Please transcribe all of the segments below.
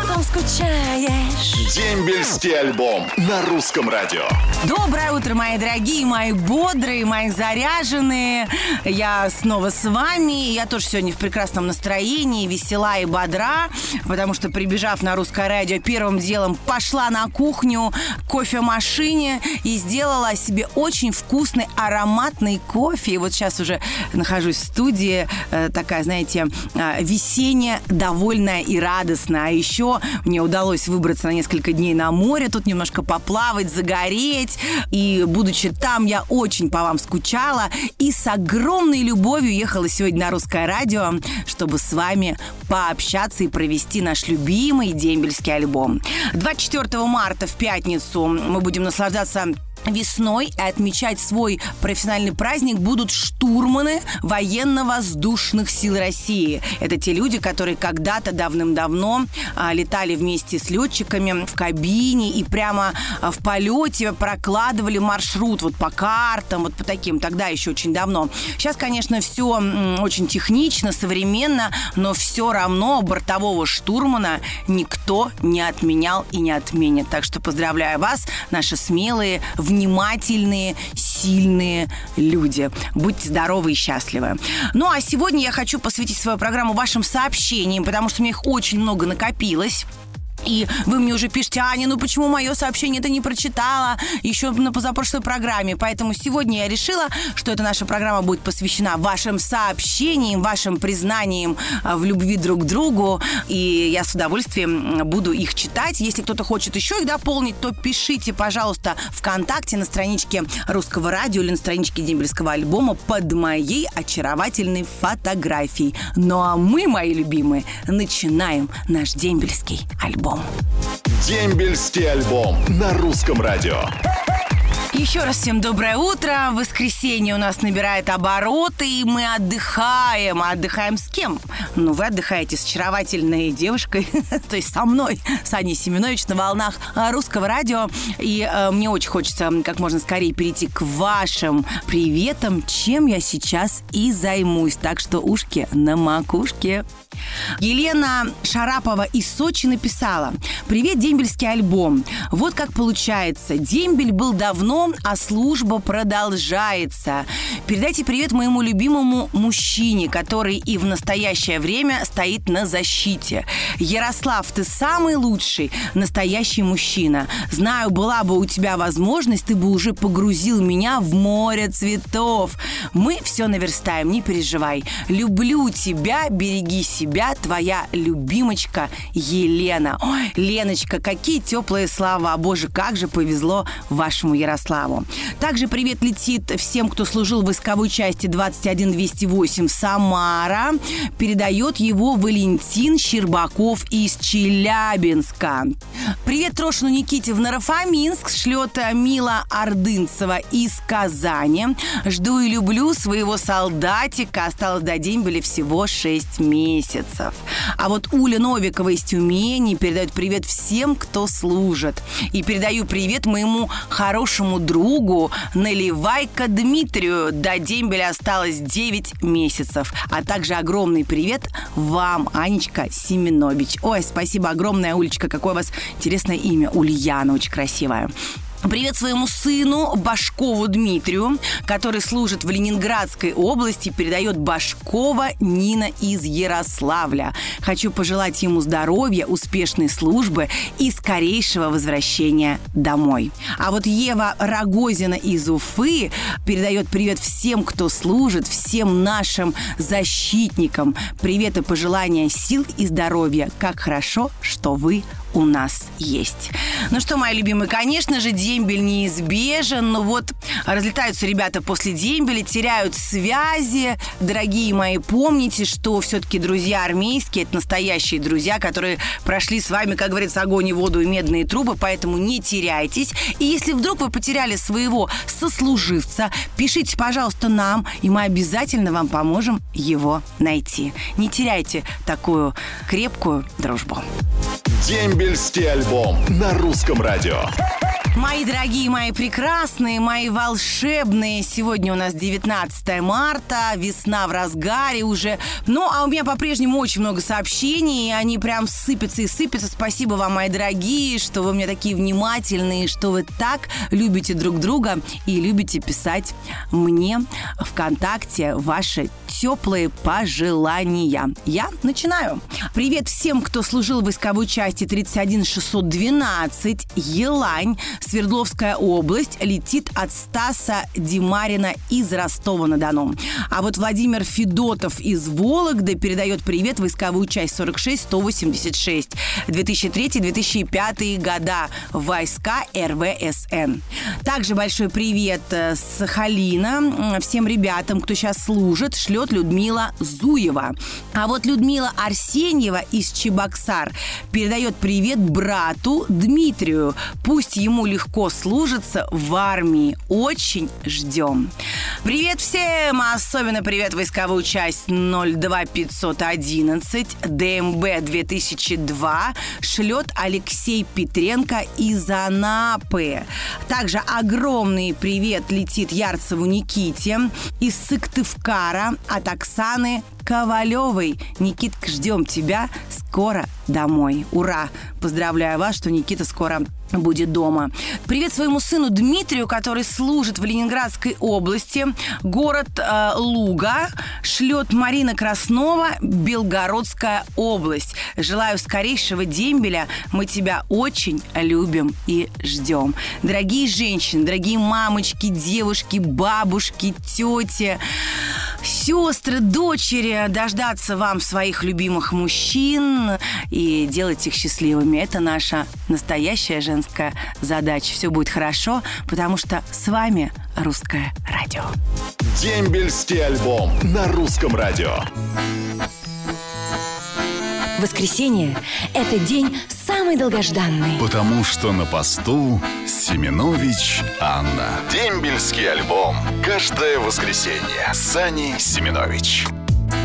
Потом скучаешь. Дембельский альбом на русском радио. Доброе утро, мои дорогие, мои бодрые, мои заряженные. Я снова с вами. Я тоже сегодня в прекрасном настроении, весела и бодра, потому что, прибежав на русское радио, первым делом пошла на кухню к кофемашине и сделала себе очень вкусный ароматный кофе. И вот сейчас уже нахожусь в студии, э, такая, знаете, э, весенняя, довольная и радостная. А еще мне удалось выбраться на несколько дней на море, тут немножко поплавать, загореть. И будучи там, я очень по вам скучала и с огромной любовью ехала сегодня на русское радио, чтобы с вами пообщаться и провести наш любимый дембельский альбом. 24 марта в пятницу мы будем наслаждаться Весной отмечать свой профессиональный праздник будут штурманы военно-воздушных сил России. Это те люди, которые когда-то давным-давно а, летали вместе с летчиками в кабине и прямо а, в полете прокладывали маршрут вот по картам, вот по таким. Тогда еще очень давно. Сейчас, конечно, все м, очень технично, современно, но все равно бортового штурмана никто не отменял и не отменит. Так что поздравляю вас, наши смелые, внимательные, сильные люди. Будьте здоровы и счастливы. Ну а сегодня я хочу посвятить свою программу вашим сообщениям, потому что у меня их очень много накопилось. И вы мне уже пишете, Аня, ну почему мое сообщение ты не прочитала еще на позапрошлой программе? Поэтому сегодня я решила, что эта наша программа будет посвящена вашим сообщениям, вашим признаниям а, в любви друг к другу. И я с удовольствием буду их читать. Если кто-то хочет еще их дополнить, то пишите, пожалуйста, ВКонтакте на страничке Русского радио или на страничке Дембельского альбома под моей очаровательной фотографией. Ну а мы, мои любимые, начинаем наш Дембельский альбом. Дембельский альбом на русском радио. Еще раз всем доброе утро. Воскресенье у нас набирает обороты, и мы отдыхаем. А отдыхаем с кем? Ну, вы отдыхаете с очаровательной девушкой, то есть со мной, с Аней Семенович, на волнах а, русского радио. И э, мне очень хочется как можно скорее перейти к вашим приветам, чем я сейчас и займусь. Так что ушки на макушке. Елена Шарапова из Сочи написала «Привет, дембельский альбом. Вот как получается. Дембель был давно, а служба продолжается. Передайте привет моему любимому мужчине, который и в настоящее время стоит на защите. Ярослав, ты самый лучший, настоящий мужчина. Знаю, была бы у тебя возможность, ты бы уже погрузил меня в море цветов. Мы все наверстаем, не переживай. Люблю тебя, береги себя твоя любимочка Елена. Ой, Леночка, какие теплые слова. Боже, как же повезло вашему Ярославу. Также привет летит всем, кто служил в войсковой части 21208 Самара. Передает его Валентин Щербаков из Челябинска. Привет Трошину Никите в Нарафаминск шлет Мила Ордынцева из Казани. Жду и люблю своего солдатика. Осталось до дембеля всего 6 месяцев месяцев. А вот Уля Новикова из Тюмени передает привет всем, кто служит. И передаю привет моему хорошему другу Наливайка Дмитрию. До дембеля осталось 9 месяцев. А также огромный привет вам, Анечка Семенович. Ой, спасибо огромное, Улечка. Какое у вас интересное имя. Ульяна, очень красивая. Привет своему сыну Башкову Дмитрию, который служит в Ленинградской области, передает Башкова Нина из Ярославля. Хочу пожелать ему здоровья, успешной службы и скорейшего возвращения домой. А вот Ева Рогозина из Уфы передает привет всем, кто служит, всем нашим защитникам. Привет и пожелания сил и здоровья. Как хорошо, что вы у нас есть. Ну что, мои любимые, конечно же, дембель неизбежен, но вот разлетаются ребята после дембеля, теряют связи. Дорогие мои, помните, что все-таки друзья армейские, это настоящие друзья, которые прошли с вами, как говорится, огонь и воду и медные трубы, поэтому не теряйтесь. И если вдруг вы потеряли своего сослуживца, пишите, пожалуйста, нам, и мы обязательно вам поможем его найти. Не теряйте такую крепкую дружбу. Дембельский альбом на русском радио. Мои дорогие, мои прекрасные, мои волшебные, сегодня у нас 19 марта, весна в разгаре уже. Ну, а у меня по-прежнему очень много сообщений, и они прям сыпятся и сыпятся. Спасибо вам, мои дорогие, что вы мне такие внимательные, что вы так любите друг друга и любите писать мне ВКонтакте ваши теплые пожелания. Я начинаю. Привет всем, кто служил в войсковой части 31612 Елань, Свердловская область, летит от Стаса Димарина из Ростова-на-Дону. А вот Владимир Федотов из Вологды передает привет войсковую часть 46-186 2003-2005 года войска РВСН. Также большой привет э, Сахалина всем ребятам, кто сейчас служит, шлет Людмила Зуева. А вот Людмила Арсеньева из Чебоксар передает привет брату Дмитрию. Пусть ему легко служится в армии. Очень ждем. Привет всем! Особенно привет войсковую часть 02511 ДМБ 2002 шлет Алексей Петренко из Анапы. Также огромный привет летит Ярцеву Никите из Сыктывкара от Оксаны Ковалевой. Никитка, ждем тебя скоро домой. Ура! Поздравляю вас, что Никита скоро будет дома. Привет своему сыну Дмитрию, который служит в Ленинградской области. Город э, Луга шлет Марина Краснова, Белгородская область. Желаю скорейшего дембеля. Мы тебя очень любим и ждем. Дорогие женщины, дорогие мамочки, девушки, бабушки, тети, сестры, дочери, дождаться вам своих любимых мужчин и делать их счастливыми. Это наша настоящая женская задача. Все будет хорошо, потому что с вами Русское радио. Дембельский альбом на русском радио. Воскресенье – это день самый долгожданный. Потому что на посту Семенович Анна. Дембельский альбом. Каждое воскресенье. Сани Семенович.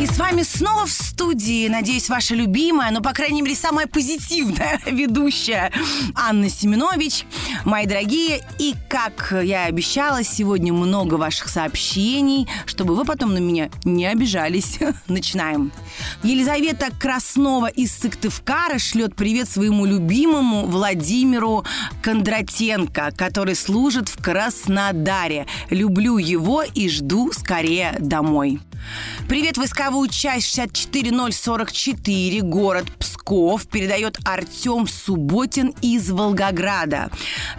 И с вами снова в студии, надеюсь, ваша любимая, но, по крайней мере, самая позитивная ведущая Анна Семенович. Мои дорогие, и как я и обещала, сегодня много ваших сообщений, чтобы вы потом на меня не обижались. Начинаем. Елизавета Краснова из Сыктывкара шлет привет своему любимому Владимиру Кондратенко, который служит в Краснодаре. Люблю его и жду скорее домой. Привет, войсковую часть 64044, город Псков, передает Артем Субботин из Волгограда.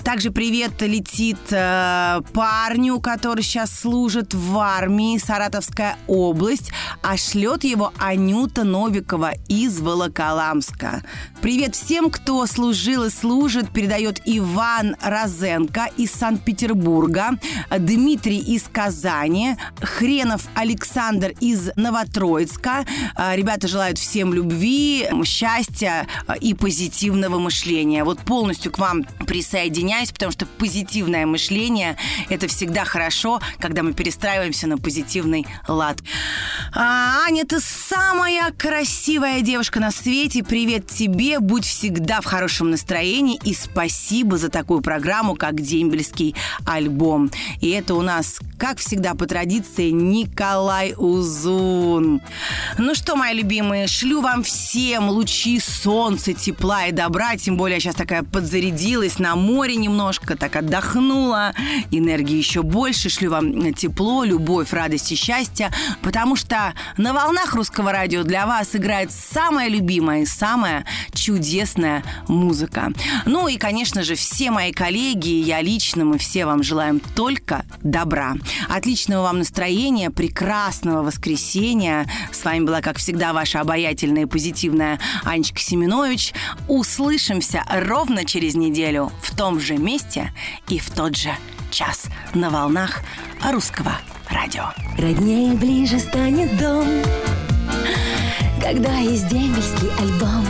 Также привет летит э, парню, который сейчас служит в армии, Саратовская область, а шлет его Анюта Новикова из Волоколамска. Привет всем, кто служил и служит, передает Иван Розенко из Санкт-Петербурга, Дмитрий из Казани, Хренов Александр из Новотроицка. А, Ребята желают всем любви, счастья а, и позитивного мышления. Вот полностью к вам присоединяюсь, потому что позитивное мышление – это всегда хорошо, когда мы перестраиваемся на позитивный лад. А, Аня, ты самая красивая девушка на свете. Привет тебе, будь всегда в хорошем настроении и спасибо за такую программу, как «Дембельский альбом». И это у нас, как всегда, по традиции, Николай Узун. Ну что, мои любимые, шлю вам всем лучи солнца, тепла и добра. Тем более я сейчас такая подзарядилась на море немножко, так отдохнула. Энергии еще больше. Шлю вам тепло, любовь, радость и счастье. Потому что на волнах русского радио для вас играет самая любимая и самая чудесная музыка. Ну и, конечно же, все мои коллеги, я лично, мы все вам желаем только добра. Отличного вам настроения, прекрасного воскресенья. С вами была, как всегда, ваша обаятельная и позитивная Анечка Семенович. Услышимся ровно через неделю в том же месте и в тот же час на волнах русского радио. Роднее ближе станет дом, когда есть дембельский альбом.